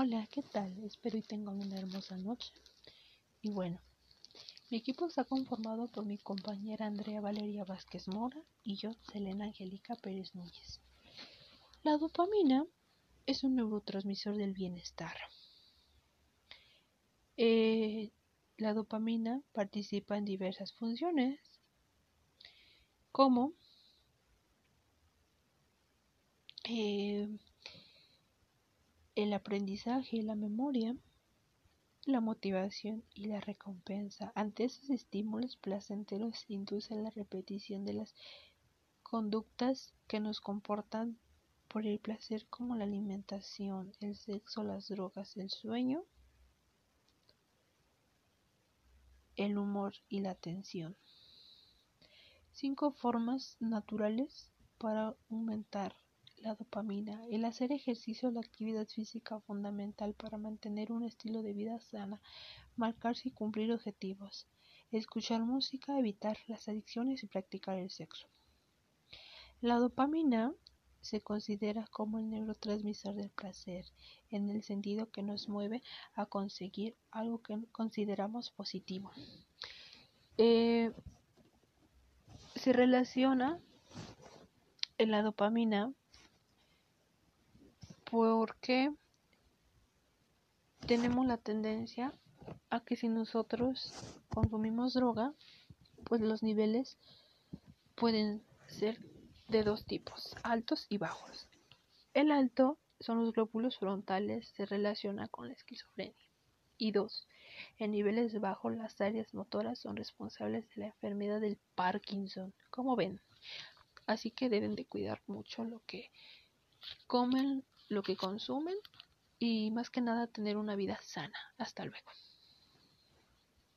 Hola, ¿qué tal? Espero y tengan una hermosa noche. Y bueno, mi equipo está conformado por mi compañera Andrea Valeria Vázquez Mora y yo, Selena Angélica Pérez Núñez. La dopamina es un neurotransmisor del bienestar. Eh, la dopamina participa en diversas funciones como eh, el aprendizaje, la memoria, la motivación y la recompensa. Ante esos estímulos placenteros inducen la repetición de las conductas que nos comportan por el placer como la alimentación, el sexo, las drogas, el sueño, el humor y la atención. Cinco formas naturales para aumentar la dopamina. El hacer ejercicio o la actividad física fundamental para mantener un estilo de vida sana, marcarse y cumplir objetivos. Escuchar música, evitar las adicciones y practicar el sexo. La dopamina se considera como el neurotransmisor del placer, en el sentido que nos mueve a conseguir algo que consideramos positivo. Eh, se relaciona en la dopamina porque tenemos la tendencia a que si nosotros consumimos droga, pues los niveles pueden ser de dos tipos, altos y bajos. El alto son los glóbulos frontales, se relaciona con la esquizofrenia. Y dos, en niveles bajos las áreas motoras son responsables de la enfermedad del Parkinson, como ven. Así que deben de cuidar mucho lo que comen lo que consumen y más que nada tener una vida sana. Hasta luego.